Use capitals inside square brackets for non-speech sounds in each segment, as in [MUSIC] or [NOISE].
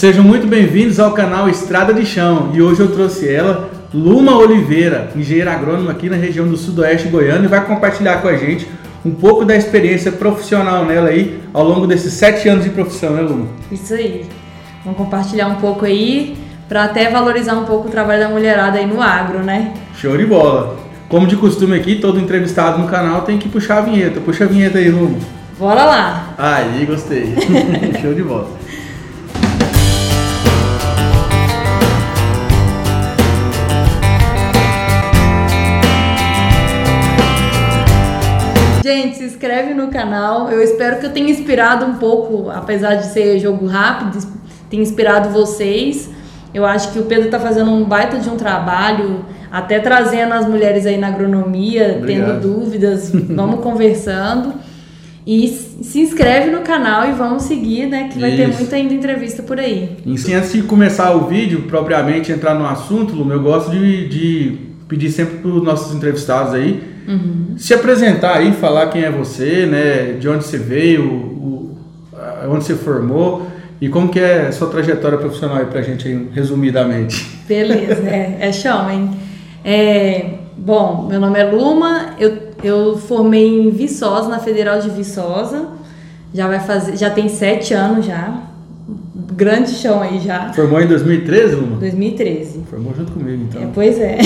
Sejam muito bem-vindos ao canal Estrada de Chão e hoje eu trouxe ela, Luma Oliveira, engenheira agrônoma aqui na região do Sudoeste Goiano e vai compartilhar com a gente um pouco da experiência profissional nela aí ao longo desses sete anos de profissão, né Luma? Isso aí. Vamos compartilhar um pouco aí para até valorizar um pouco o trabalho da mulherada aí no agro, né? Show de bola! Como de costume aqui, todo entrevistado no canal tem que puxar a vinheta. Puxa a vinheta aí, Luma. Bora lá! Aí, gostei. [LAUGHS] Show de bola. Gente, se inscreve no canal. Eu espero que eu tenha inspirado um pouco, apesar de ser jogo rápido, tenha inspirado vocês. Eu acho que o Pedro está fazendo um baita de um trabalho, até trazendo as mulheres aí na agronomia, Obrigado. tendo dúvidas, [LAUGHS] vamos conversando. E se inscreve no canal e vamos seguir, né? Que vai ter Isso. muita ainda entrevista por aí. E sim, antes de começar o vídeo, propriamente entrar no assunto, Luma, eu gosto de, de pedir sempre para os nossos entrevistados aí se apresentar aí, falar quem é você, né, de onde você veio, o, a- onde você formou e como que é a sua trajetória profissional aí pra gente aí, resumidamente. Beleza, é, é chão, hein? É, bom, meu nome é Luma, eu, eu formei em Viçosa, na Federal de Viçosa. Já vai fazer, já tem sete anos já. Grande chão aí já. Formou em 2013, Luma? 2013. Formou junto comigo, então. É, pois é.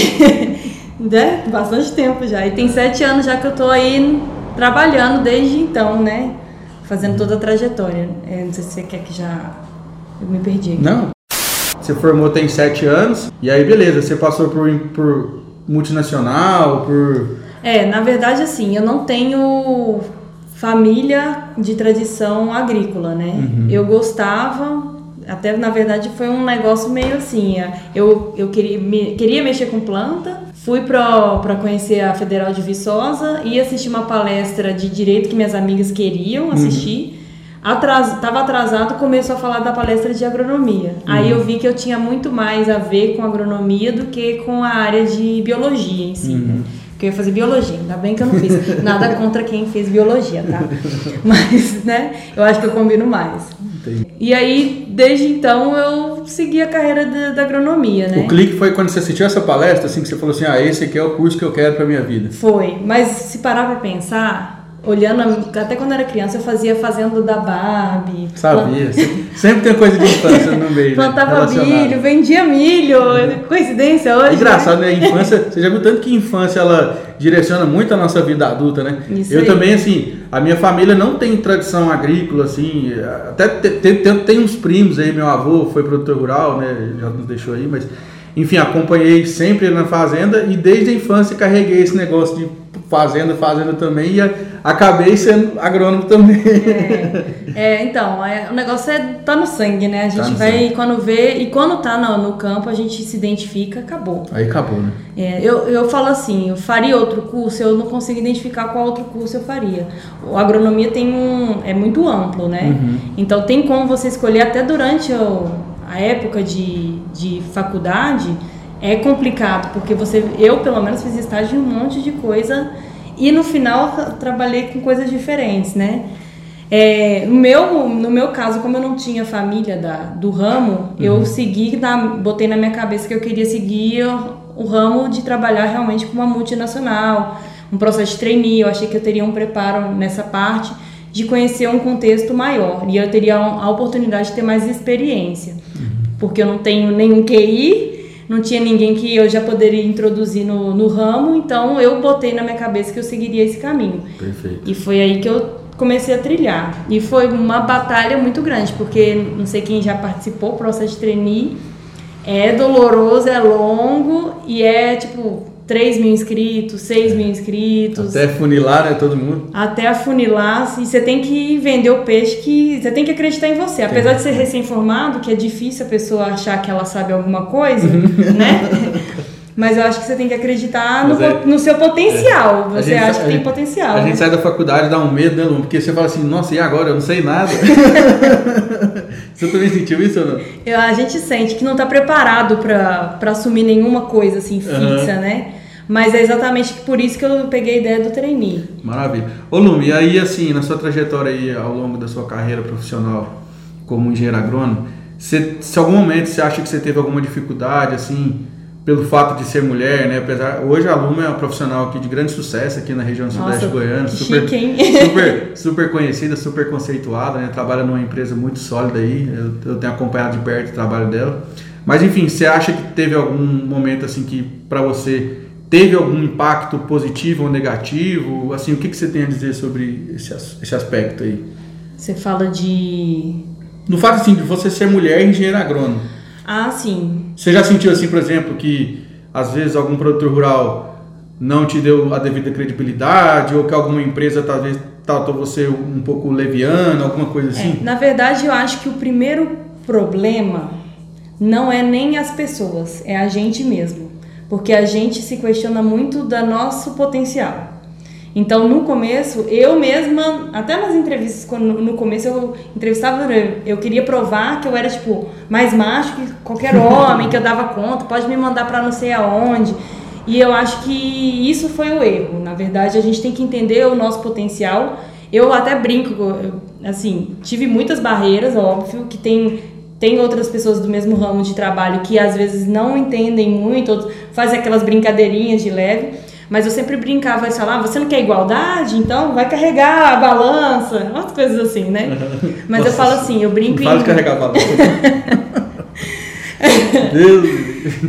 [LAUGHS] né? Bastante tempo já. E tem sete anos já que eu tô aí trabalhando desde então, né? Fazendo toda a trajetória. É, não sei se você quer que já. Eu me perdi aqui. Não. Você formou tem sete anos e aí beleza, você passou por, por multinacional, por É, na verdade, assim, eu não tenho família de tradição agrícola, né? Eu gostava, até na verdade foi um negócio meio assim, é, eu, eu queria, me- queria mexer com planta, fui para conhecer a Federal de Viçosa e assisti uma palestra de direito que minhas amigas queriam assistir. Atras, tava atrasado, começou a falar da palestra de agronomia. Aí eu vi que eu tinha muito mais a ver com agronomia do que com a área de biologia em si. né? Porque eu ia fazer biologia, ainda bem que eu não fiz. [LAUGHS] Nada contra quem fez biologia, tá? Mas, né, eu acho que eu combino mais. Entendi. E aí, desde então, eu segui a carreira da, da agronomia, né? O clique foi quando você assistiu essa palestra, assim que você falou assim: "Ah, esse aqui é o curso que eu quero pra minha vida". Foi, mas se parar pra pensar, olhando, a- até quando era criança, eu fazia fazenda da Barbie. Sabia. Sempre tem coisa de infância no meio, né? Plantava Relacionado. milho, vendia milho. Coincidência É hoje? engraçado, né? A infância, você já viu tanto que a infância ela direciona muito a nossa vida adulta, né? Isso eu aí. também, assim, a minha família não tem tradição agrícola, assim, até te- te- tem, tem uns primos aí, meu avô foi produtor rural, né? Já nos deixou aí, mas enfim, acompanhei sempre na fazenda e desde a infância carreguei esse negócio de fazenda, fazenda também e a- acabei sendo agrônomo também. É, é, então, é, o negócio é tá no sangue, né? A gente no vai sangue. quando vê e quando tá no, no campo a gente se identifica, acabou. Aí acabou, né? É, eu, eu falo assim, eu faria outro curso, eu não consigo identificar qual outro curso eu faria. O agronomia tem um é muito amplo, né? Então tem como você escolher até durante o- a época de, de faculdade é complicado porque você eu pelo menos fiz estágio em um monte de coisa e no final tra- trabalhei com coisas diferentes, né? É, no, meu, no meu caso, como eu não tinha família da, do ramo, eu segui, na, botei na minha cabeça que eu queria seguir o, o ramo de trabalhar realmente com uma multinacional, um processo de trainee. Eu achei que eu teria um preparo nessa parte de conhecer um contexto maior e eu teria a oportunidade de ter mais experiência, porque eu não tenho nenhum QI, não tinha ninguém que eu já poderia introduzir no, no ramo, então eu botei na minha cabeça que eu seguiria esse caminho. Perfeito. E foi aí que eu comecei a trilhar. E foi uma batalha muito grande, porque não sei quem já participou, o processo de trainee é doloroso, é longo e é tipo 3 mil inscritos, 6 mil inscritos. Até funilar, né, todo mundo. Até afunilar, e você tem que vender o peixe que você tem que acreditar em você. Apesar de ser recém-formado, que é difícil a pessoa achar que ela sabe alguma coisa, né? [LAUGHS] Mas eu acho que você tem que acreditar no, é- no seu potencial. A Você acha que tem potencial. A né? gente sai da faculdade dá um medo, né, Lu? Porque você fala assim, nossa, e agora? Eu não sei nada. [LAUGHS] você também sentiu isso ou não? Eu- a gente sente que não está preparado para assumir nenhuma coisa assim fixa, né? Mas é exatamente por isso que eu peguei a ideia do trainee. Maravilha. Ô Lume, e aí assim, na sua trajetória aí ao longo da sua carreira profissional como engenheiro agrônomo, se, se algum momento você acha que você teve alguma dificuldade, assim, pelo fato de ser mulher, né? Apesar, hoje a Luma é uma profissional aqui de grande sucesso aqui na região sudeste goiana, super, super, [LAUGHS] super conhecida, super conceituada, né? Trabalha numa empresa muito sólida aí, eu, eu tenho acompanhado de perto o trabalho dela. Mas enfim, você acha que teve algum momento assim que para você teve algum impacto positivo ou negativo? Assim, o que, que você tem a dizer sobre esse, esse aspecto aí? Você fala de no fato assim de você ser mulher e engenheiro agrônomo. Ah, sim. Você já sentiu assim, por exemplo, que às vezes algum produtor rural não te deu a devida credibilidade ou que alguma empresa talvez tratou você um pouco leviano, alguma coisa assim? É, na verdade, eu acho que o primeiro problema não é nem as pessoas, é a gente mesmo. Porque a gente se questiona muito do nosso potencial. Então, no começo, eu mesma, até nas entrevistas, quando, no começo eu entrevistava, eu queria provar que eu era, tipo, mais macho que qualquer [LAUGHS] homem, que eu dava conta, pode me mandar para não sei aonde. E eu acho que isso foi o erro. Na verdade, a gente tem que entender o nosso potencial. Eu até brinco, assim, tive muitas barreiras, óbvio, que tem tem outras pessoas do mesmo ramo de trabalho que às vezes não entendem muito, fazem aquelas brincadeirinhas de leve. Mas eu sempre brincava e falava, ah, você não quer igualdade? Então vai carregar a balança, umas coisas assim, né? [LAUGHS] Mas Nossa, eu falo assim, eu brinco não em... carregar a balança. [LAUGHS]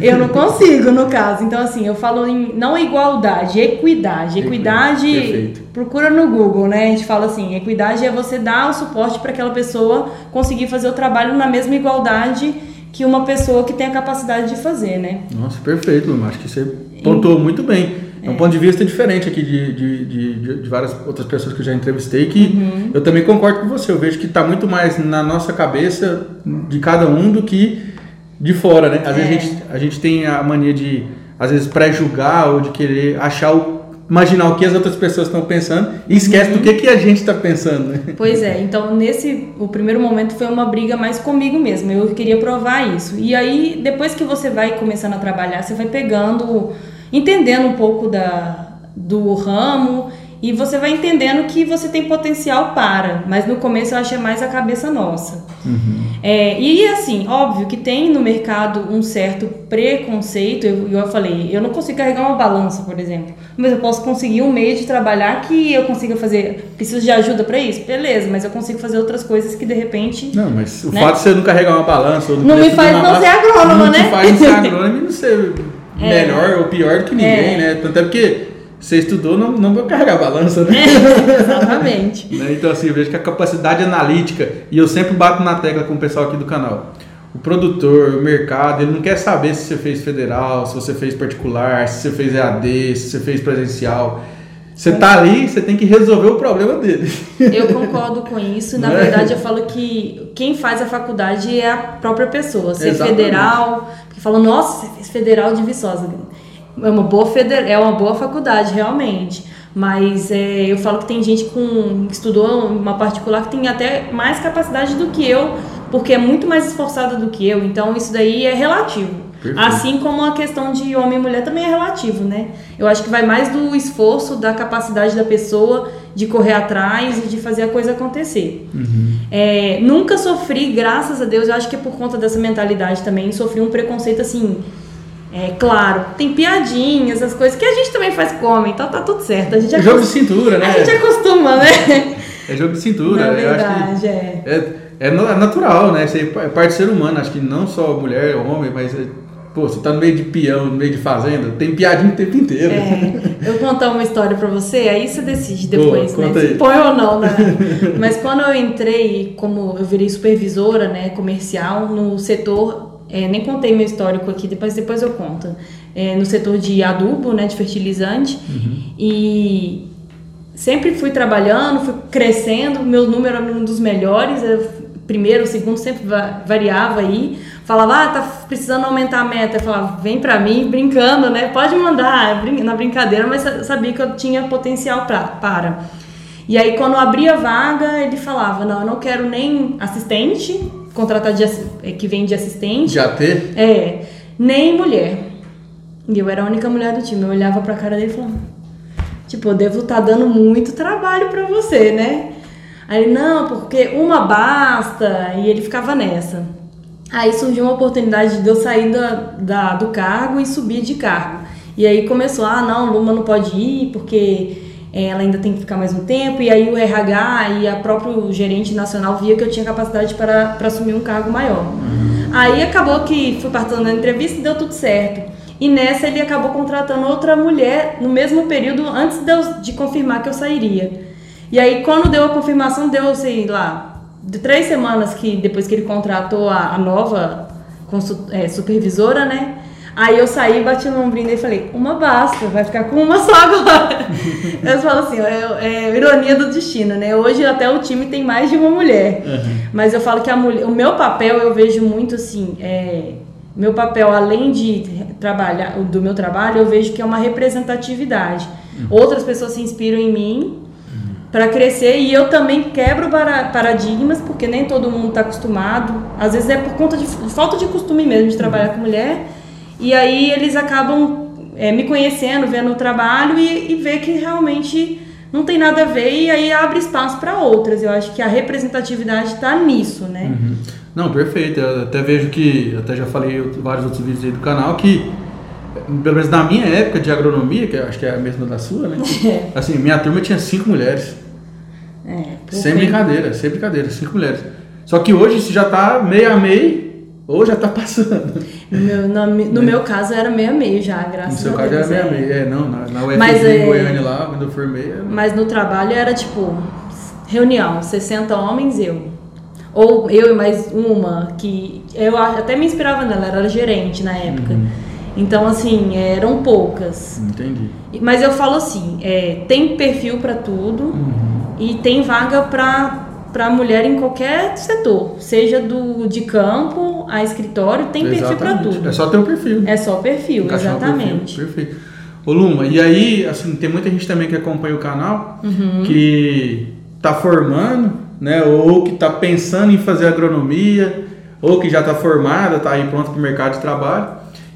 eu não consigo, no caso. Então, assim, eu falo em não igualdade, equidade. Equidade, Perfeito. procura no Google, né? A gente fala assim, equidade é você dar o suporte para aquela pessoa conseguir fazer o trabalho na mesma igualdade que uma pessoa que tem a capacidade de fazer, né? Nossa, perfeito, Luma. Acho que você pontuou muito bem. É um ponto de vista diferente aqui de, de, de, de, várias outras pessoas que eu já entrevistei, que uhum. eu também concordo com você. Eu vejo que está muito mais na nossa cabeça de cada um do que de fora, né? Às é. vezes a gente, a gente tem a mania de, às vezes, pré-julgar ou de querer achar o imaginar o que as outras pessoas estão pensando e esquece uhum. do que, que a gente está pensando. Né? Pois é, então nesse o primeiro momento foi uma briga mais comigo mesmo. Eu queria provar isso. E aí depois que você vai começando a trabalhar, você vai pegando entendendo um pouco da, do ramo e você vai entendendo que você tem potencial para, mas no começo eu achei mais a cabeça nossa. Uhum. É, e assim, óbvio que tem no mercado um certo preconceito, eu, eu falei, eu não consigo carregar uma balança, por exemplo, mas eu posso conseguir um meio de trabalhar que eu consiga fazer, preciso de ajuda para isso? Beleza, mas eu consigo fazer outras coisas que de repente... Não, mas o né? fato de você não carregar uma balança... Ou não me faz não ser agrônoma, né? Não te faz não ser [LAUGHS] agrônoma e não ser é. melhor ou pior do que ninguém, é. né? Até porque você estudou, não, não vou carregar a balança, né? É, exatamente. [LAUGHS] né? Então, assim, eu vejo que a capacidade analítica, e eu sempre bato na tecla com o pessoal aqui do canal. O produtor, o mercado, ele não quer saber se você fez federal, se você fez particular, se você fez EAD, se você fez presencial. Você tá ali, você tem que resolver o problema dele. Eu concordo com isso. Na é? verdade, eu falo que quem faz a faculdade é a própria pessoa. Ser Exatamente. federal, porque falam, nossa, você fez federal de Viçosa. É uma boa, feder... é uma boa faculdade, realmente. Mas é, eu falo que tem gente com, que estudou uma particular que tem até mais capacidade do que eu, porque é muito mais esforçada do que eu. Então, isso daí é relativo. Perfeito. Assim como a questão de homem e mulher também é relativo, né? Eu acho que vai mais do esforço, da capacidade da pessoa de correr atrás e de fazer a coisa acontecer. Uhum. É, nunca sofri, graças a Deus, eu acho que é por conta dessa mentalidade também, sofri um preconceito assim. É claro, tem piadinhas, as coisas que a gente também faz com homem, então tá tudo certo. A gente é jogo de cintura, né? A gente acostuma, né? É jogo de cintura. Na verdade, é. é. É natural, né? Isso é parte do ser humano. Acho que não só mulher, homem, mas é Pô, você tá no meio de peão, no meio de fazenda, tem piadinha o tempo inteiro. É, eu vou contar uma história pra você, aí você decide depois, Pô, né? Se põe ou não, né? [LAUGHS] Mas quando eu entrei, como eu virei supervisora, né, comercial, no setor, é, nem contei meu histórico aqui, depois, depois eu conto. É, no setor de adubo, né, de fertilizante. Uhum. E sempre fui trabalhando, fui crescendo, meu número era um dos melhores, primeiro, segundo sempre variava aí falava, ah, tá precisando aumentar a meta. Eu falava, vem pra mim, brincando, né? Pode mandar, na brincadeira, mas sabia que eu tinha potencial pra, para. E aí, quando abria vaga, ele falava, não, eu não quero nem assistente, contratar de, é, que vem de assistente. Já ter? É, nem mulher. E eu era a única mulher do time. Eu olhava pra cara dele e falava, tipo, eu devo estar tá dando muito trabalho pra você, né? Aí não, porque uma basta. E ele ficava nessa. Aí surgiu uma oportunidade de eu sair da, da, do cargo e subir de cargo. E aí começou, ah, não, Luma não pode ir porque é, ela ainda tem que ficar mais um tempo. E aí o RH e a próprio gerente nacional via que eu tinha capacidade para, para assumir um cargo maior. Aí acabou que fui participando da entrevista e deu tudo certo. E nessa ele acabou contratando outra mulher no mesmo período antes de, eu, de confirmar que eu sairia. E aí quando deu a confirmação, deu, sei lá, de três semanas que depois que ele contratou a, a nova é, supervisora, né? Aí eu saí, bati no ombrinho e falei, uma basta, vai ficar com uma só [LAUGHS] agora. eu falo assim, é, é, ironia do destino, né? Hoje até o time tem mais de uma mulher. Uhum. Mas eu falo que a mulher, o meu papel eu vejo muito assim, é, meu papel, além de trabalhar, do meu trabalho, eu vejo que é uma representatividade. Uhum. Outras pessoas se inspiram em mim. Para crescer e eu também quebro paradigmas, porque nem todo mundo está acostumado. Às vezes é por conta de falta de costume mesmo de trabalhar com mulher. E aí eles acabam é, me conhecendo, vendo o trabalho e, e vê que realmente não tem nada a ver e aí abre espaço para outras. Eu acho que a representatividade está nisso, né? Uhum. Não, perfeito. Eu até vejo que, até já falei em vários outros vídeos aí do canal, que pelo menos na minha época de agronomia, que acho que é a mesma da sua, né? [LAUGHS] É. Assim, minha turma tinha cinco mulheres. É, sem brincadeira, sem brincadeira, cinco mulheres. Só que hoje isso já tá meio a meio, ou já tá passando. No meu, no, no meu caso era meio a meio já, graças a Deus. No seu caso era meio a meio, é, não, na, na UFG mas, em é, Goiânia lá, quando eu formei. Era... Mas no trabalho era tipo, reunião, 60 homens, eu. Ou eu e mais uma, que eu até me inspirava nela, era gerente na época. Uhum. Então, assim, eram poucas. Entendi. Mas eu falo assim, é, tem perfil para tudo uhum. E tem vaga para para mulher em qualquer setor, seja do de campo a escritório, tem exatamente. perfil para tudo. É só ter um perfil. É só perfil, exatamente. perfil. Perfeito. Ô Luma, e aí, assim, tem muita gente também que acompanha o canal uhum. que tá formando, né, ou que tá pensando em fazer agronomia, ou que já tá formada, tá aí pronto para o mercado de trabalho.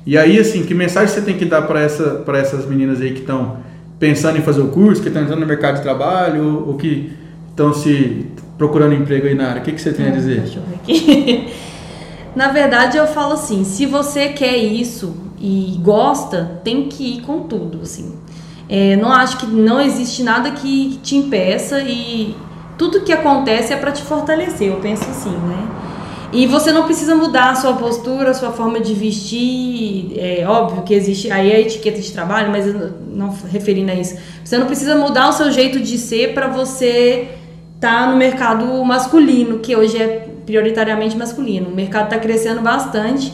E aí, assim, que mensagem você tem que dar para essa, essas meninas aí que estão pensando em fazer o curso, que estão entrando no mercado de trabalho, ou que estão se procurando emprego aí na área? O que, que você tem a dizer? Deixa eu ver aqui. [LAUGHS] na verdade, eu falo assim: se você quer isso e gosta, tem que ir com tudo, assim. É, não acho que não existe nada que te impeça e tudo que acontece é para te fortalecer, eu penso assim, né? E você não precisa mudar a sua postura, a sua forma de vestir. É óbvio que existe aí a etiqueta de trabalho, mas não referindo a isso. Você não precisa mudar o seu jeito de ser para você tá no mercado masculino, que hoje é prioritariamente masculino. O mercado está crescendo bastante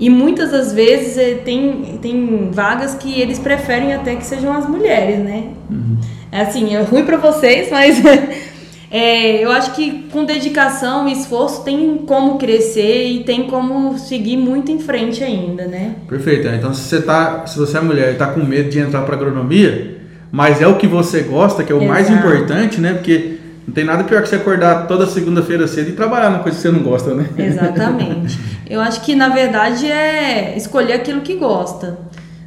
e muitas das vezes eh, tem, tem vagas que eles preferem até que sejam as mulheres, né? Uhum. É assim, é ruim para vocês, mas [LAUGHS] é, eu acho que com dedicação e esforço tem como crescer e tem como seguir muito em frente ainda, né? Perfeito. Então, se você, tá, se você é mulher e está com medo de entrar para agronomia, mas é o que você gosta, que é o Exato. mais importante, né? Porque não tem nada pior que você acordar toda segunda-feira cedo e trabalhar numa coisa que você não gosta, né? Exatamente. [LAUGHS] Eu acho que na verdade é escolher aquilo que gosta.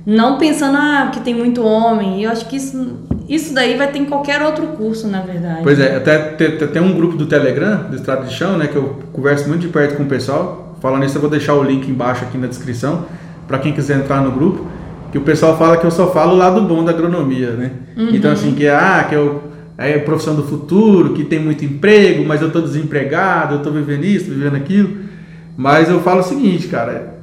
Não pensando, ah, que tem muito homem. Eu acho que isso, isso daí vai ter em qualquer outro curso, na verdade. Pois é, até tem, um grupo do Telegram, do Estrada de Chão, né, que eu converso muito de perto com o pessoal. Falando nisso, eu vou deixar o link embaixo aqui na descrição, para quem quiser entrar no grupo. Que o pessoal fala que eu só falo o lado bom da agronomia, né? Uhum. Então, assim, que, ah, que eu é profissão do futuro, que tem muito emprego, mas eu estou desempregado, eu estou vivendo isso, vivendo aquilo. Mas eu falo o seguinte, cara,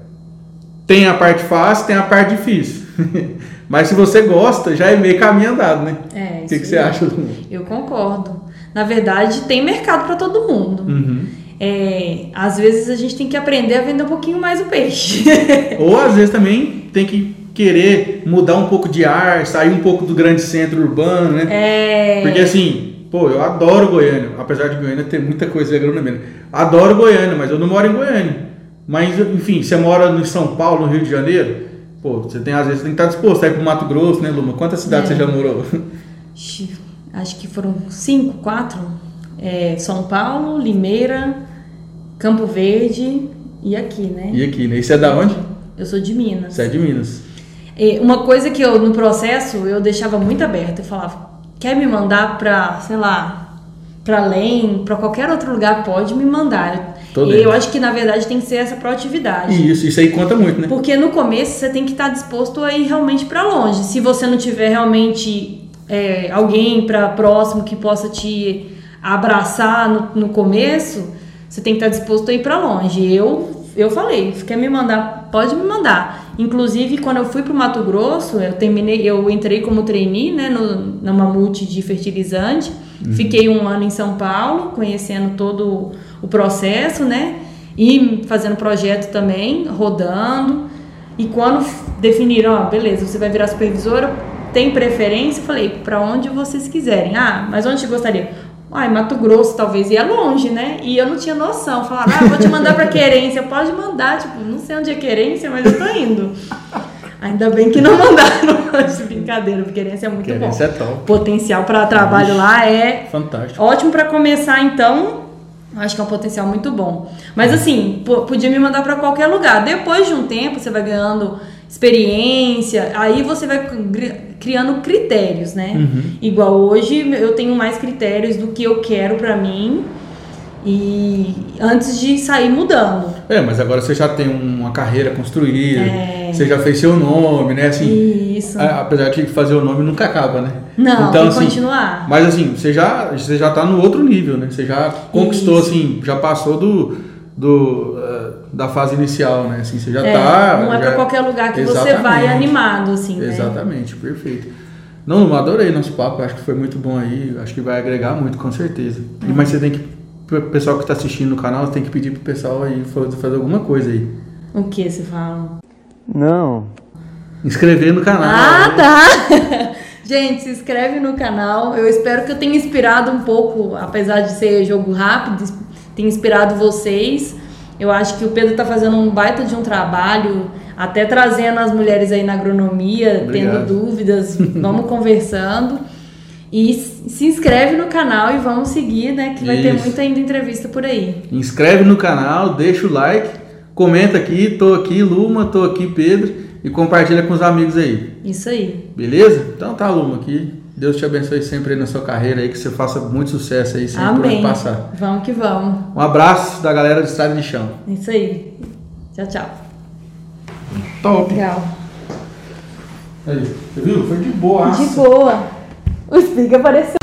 tem a parte fácil, tem a parte difícil. [LAUGHS] mas se você gosta, já é meio caminho andado, né? É, o que, que você acha? Eu concordo. Na verdade, tem mercado para todo mundo. Uhum. É, às vezes a gente tem que aprender a vender um pouquinho mais o peixe. [LAUGHS] Ou às vezes também tem que querer mudar um pouco de ar, sair um pouco do grande centro urbano, né? É... Porque assim, pô, eu adoro Goiânia, apesar de Goiânia ter muita coisa de agronomia. Adoro Goiânia, mas eu não moro em Goiânia. Mas, enfim, você mora em São Paulo, no Rio de Janeiro, pô, você tem às vezes tem que estar disposto a ir pro Mato Grosso, né, Luma? Quantas cidades é. você já morou? Acho que foram cinco, quatro. É, São Paulo, Limeira, Campo Verde e aqui, né? E aqui, né? E você é da onde? Eu sou de Minas. Você é de Minas. Uma coisa que eu, no processo, eu deixava muito aberto. Eu falava, quer me mandar para, sei lá, para além, para qualquer outro lugar, pode me mandar. Tô e dentro. eu acho que na verdade tem que ser essa proatividade. Isso, isso aí conta muito, né? Porque no começo você tem que estar disposto a ir realmente para longe. Se você não tiver realmente é, alguém para próximo que possa te abraçar no, no começo, você tem que estar disposto a ir para longe. Eu eu falei, quer me mandar, pode me mandar. Inclusive, quando eu fui para o Mato Grosso, eu terminei, eu entrei como trainee, né, no, na Mamute de fertilizante. Fiquei um ano em São Paulo, conhecendo todo o processo, né, e fazendo projeto também, rodando. E quando definiram, ó, beleza, você vai virar supervisora, tem preferência? Eu falei, para onde vocês quiserem. Ah, mas onde você gostaria? Ai, Mato Grosso talvez ia longe, né? E eu não tinha noção. Falava, ah, vou te mandar pra querência. Pode mandar, tipo, não sei onde é querência, mas eu tô indo. Ainda bem que não mandaram [LAUGHS] de brincadeira, porque querência é muito Querência bom. é top. Potencial para trabalho lá é Fantástico. ótimo para começar, então. Acho que é um potencial muito bom. Mas assim, po- podia me mandar para qualquer lugar. Depois de um tempo, você vai ganhando experiência, aí você vai cri- criando critérios, né? Igual hoje eu tenho mais critérios do que eu quero para mim e antes de sair mudando. É, mas agora você já tem uma carreira construída, É. você já fez seu nome, né? Assim, Isso. a- apesar de fazer o nome nunca acaba, né? Não, então, tem que assim, continuar. Mas assim, você já, você já tá no outro nível, né? Você já conquistou, Isso. assim, já passou do, do, eh, da fase inicial, né? Assim, você já É, tá. não é para qualquer lugar que você Exatamente. vai animado, assim, né? Exatamente, perfeito. Não, adorei nosso papo, acho que foi muito bom aí, acho que vai agregar muito, com certeza. E, mas você tem que, pro pessoal que está assistindo no canal, você tem que pedir pro pessoal aí fa- fazer alguma coisa aí. O que você fala? Não. Inscrever no canal. Ah, né? tá! [LAUGHS] Gente, se inscreve no canal. Eu espero que eu tenha inspirado um pouco, apesar de ser jogo rápido, tenha inspirado vocês. Eu acho que o Pedro tá fazendo um baita de um trabalho, até trazendo as mulheres aí na agronomia, Obrigado. tendo dúvidas, vamos [LAUGHS] conversando. E se inscreve no canal e vamos seguir, né? Que vai ter Isso. muita ainda entrevista por aí. Inscreve no canal, deixa o like, comenta aqui, tô aqui, Luma, tô aqui, Pedro, e compartilha com os amigos aí. Isso aí. Beleza? Então tá, Luma, aqui. Deus te abençoe sempre aí na sua carreira aí, que você faça muito sucesso aí, sempre Amém. passar. Vamos que vamos. Um abraço da galera do Estado de Chão. Isso aí. Tchau, tchau. Top! Legal. Aí, você viu? Foi de boa. De boa. O Spiga apareceu.